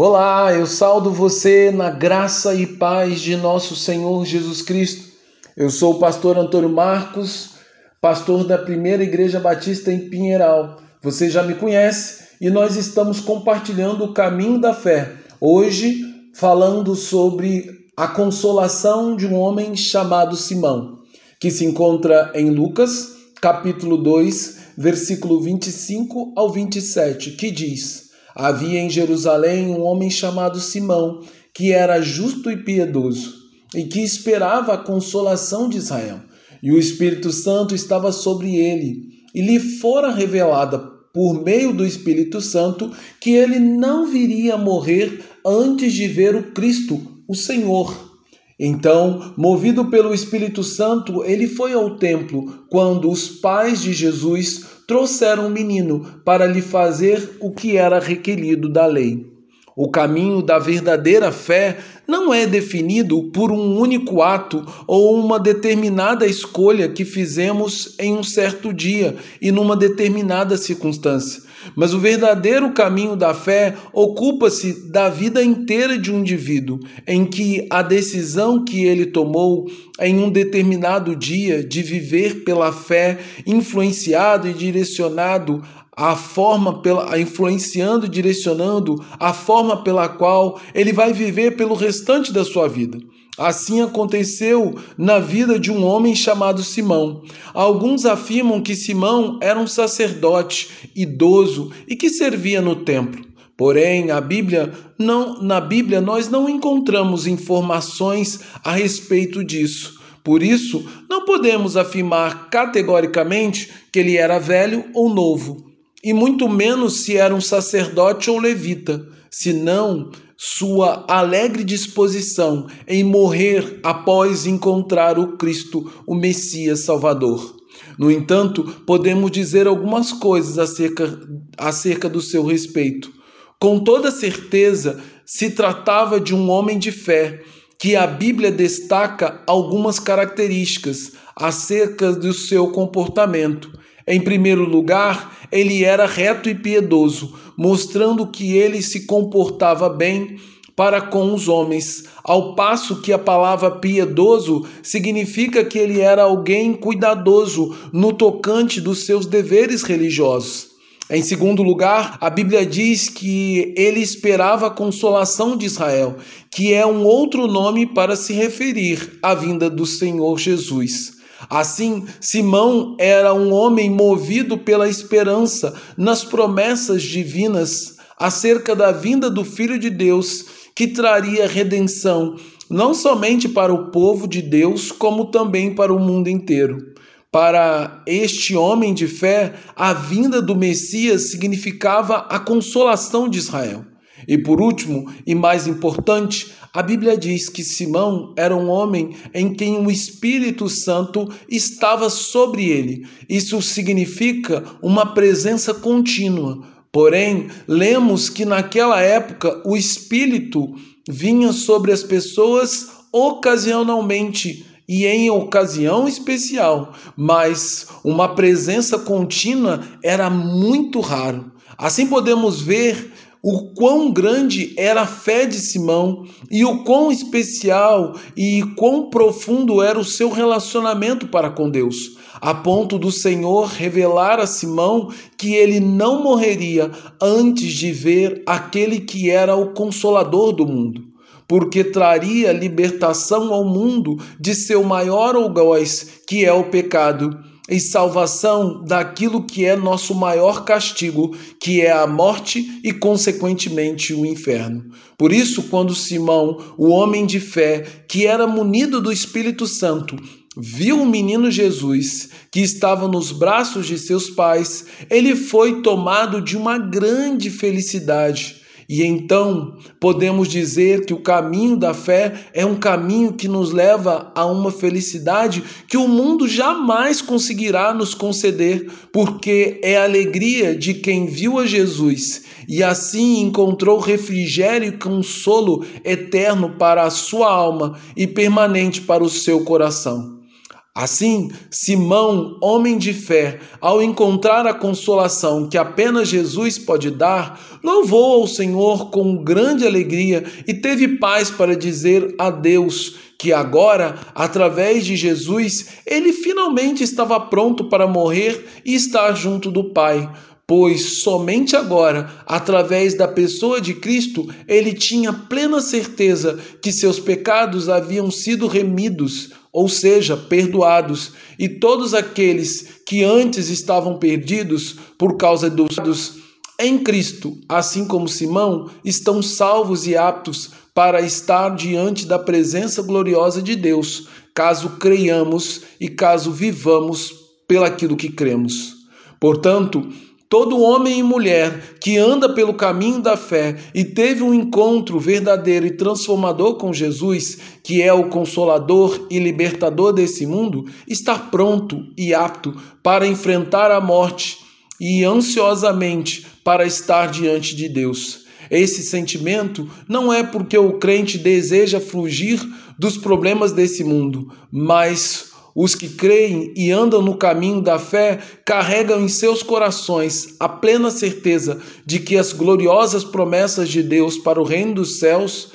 Olá, eu saldo você na graça e paz de nosso Senhor Jesus Cristo. Eu sou o pastor Antônio Marcos, pastor da Primeira Igreja Batista em Pinheiral. Você já me conhece e nós estamos compartilhando o caminho da fé. Hoje, falando sobre a consolação de um homem chamado Simão, que se encontra em Lucas, capítulo 2, versículo 25 ao 27, que diz: Havia em Jerusalém um homem chamado Simão, que era justo e piedoso, e que esperava a consolação de Israel. E o Espírito Santo estava sobre ele, e lhe fora revelada por meio do Espírito Santo que ele não viria morrer antes de ver o Cristo, o Senhor. Então, movido pelo Espírito Santo, ele foi ao templo quando os pais de Jesus trouxeram um menino para lhe fazer o que era requerido da lei. O caminho da verdadeira fé não é definido por um único ato ou uma determinada escolha que fizemos em um certo dia e numa determinada circunstância. Mas o verdadeiro caminho da fé ocupa-se da vida inteira de um indivíduo, em que a decisão que ele tomou em um determinado dia de viver pela fé, influenciado e direcionado a forma pela influenciando e direcionando a forma pela qual ele vai viver pelo restante da sua vida. Assim aconteceu na vida de um homem chamado Simão. Alguns afirmam que Simão era um sacerdote idoso e que servia no templo. Porém, a Bíblia não, na Bíblia nós não encontramos informações a respeito disso. Por isso, não podemos afirmar categoricamente que ele era velho ou novo e muito menos se era um sacerdote ou levita, senão sua alegre disposição em morrer após encontrar o Cristo, o Messias Salvador. No entanto, podemos dizer algumas coisas acerca, acerca do seu respeito. Com toda certeza, se tratava de um homem de fé, que a Bíblia destaca algumas características acerca do seu comportamento. Em primeiro lugar, ele era reto e piedoso, mostrando que ele se comportava bem para com os homens, ao passo que a palavra piedoso significa que ele era alguém cuidadoso no tocante dos seus deveres religiosos. Em segundo lugar, a Bíblia diz que ele esperava a consolação de Israel, que é um outro nome para se referir à vinda do Senhor Jesus. Assim, Simão era um homem movido pela esperança nas promessas divinas acerca da vinda do Filho de Deus, que traria redenção não somente para o povo de Deus, como também para o mundo inteiro. Para este homem de fé, a vinda do Messias significava a consolação de Israel. E por último, e mais importante, a Bíblia diz que Simão era um homem em quem o Espírito Santo estava sobre ele. Isso significa uma presença contínua. Porém, lemos que naquela época o Espírito vinha sobre as pessoas ocasionalmente e em ocasião especial, mas uma presença contínua era muito raro. Assim podemos ver o quão grande era a fé de Simão e o quão especial e quão profundo era o seu relacionamento para com Deus, a ponto do Senhor revelar a Simão que ele não morreria antes de ver aquele que era o consolador do mundo porque traria libertação ao mundo de seu maior algoz, que é o pecado, e salvação daquilo que é nosso maior castigo, que é a morte e, consequentemente, o inferno. Por isso, quando Simão, o homem de fé, que era munido do Espírito Santo, viu o menino Jesus que estava nos braços de seus pais, ele foi tomado de uma grande felicidade e então podemos dizer que o caminho da fé é um caminho que nos leva a uma felicidade que o mundo jamais conseguirá nos conceder, porque é a alegria de quem viu a Jesus e assim encontrou refrigério e consolo eterno para a sua alma e permanente para o seu coração. Assim, Simão, homem de fé, ao encontrar a consolação que apenas Jesus pode dar, louvou ao Senhor com grande alegria e teve paz para dizer a Deus que agora, através de Jesus, ele finalmente estava pronto para morrer e estar junto do Pai pois somente agora, através da pessoa de Cristo, ele tinha plena certeza que seus pecados haviam sido remidos, ou seja, perdoados, e todos aqueles que antes estavam perdidos por causa dos em Cristo, assim como Simão, estão salvos e aptos para estar diante da presença gloriosa de Deus, caso creiamos e caso vivamos pelaquilo que cremos. Portanto, Todo homem e mulher que anda pelo caminho da fé e teve um encontro verdadeiro e transformador com Jesus, que é o consolador e libertador desse mundo, está pronto e apto para enfrentar a morte e ansiosamente para estar diante de Deus. Esse sentimento não é porque o crente deseja fugir dos problemas desse mundo, mas os que creem e andam no caminho da fé carregam em seus corações a plena certeza de que as gloriosas promessas de Deus para o reino dos céus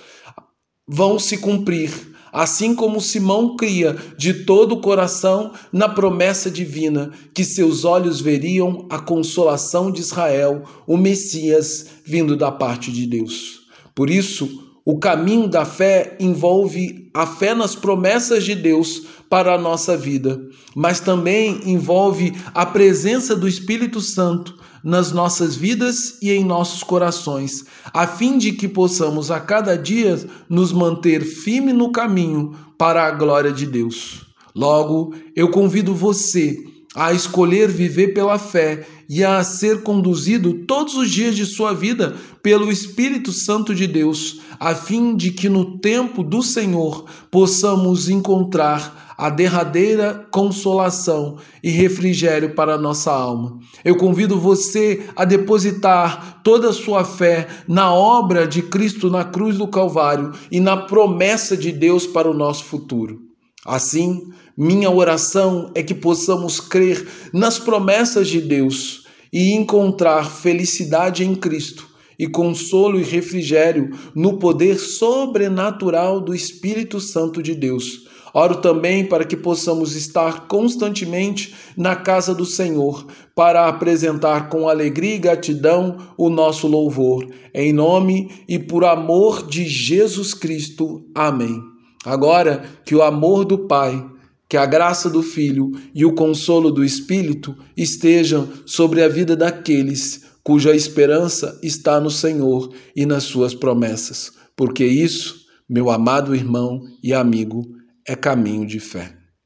vão se cumprir, assim como Simão cria de todo o coração na promessa divina que seus olhos veriam a consolação de Israel, o Messias vindo da parte de Deus. Por isso, o caminho da fé envolve a fé nas promessas de Deus para a nossa vida, mas também envolve a presença do Espírito Santo nas nossas vidas e em nossos corações, a fim de que possamos a cada dia nos manter firme no caminho para a glória de Deus. Logo, eu convido você a escolher viver pela fé e a ser conduzido todos os dias de sua vida pelo Espírito Santo de Deus, a fim de que no tempo do Senhor possamos encontrar a derradeira consolação e refrigério para a nossa alma. Eu convido você a depositar toda a sua fé na obra de Cristo na cruz do Calvário e na promessa de Deus para o nosso futuro. Assim, minha oração é que possamos crer nas promessas de Deus e encontrar felicidade em Cristo e consolo e refrigério no poder sobrenatural do Espírito Santo de Deus. Oro também para que possamos estar constantemente na casa do Senhor, para apresentar com alegria e gratidão o nosso louvor. Em nome e por amor de Jesus Cristo. Amém. Agora que o amor do Pai que a graça do Filho e o consolo do Espírito estejam sobre a vida daqueles cuja esperança está no Senhor e nas suas promessas, porque isso, meu amado irmão e amigo, é caminho de fé.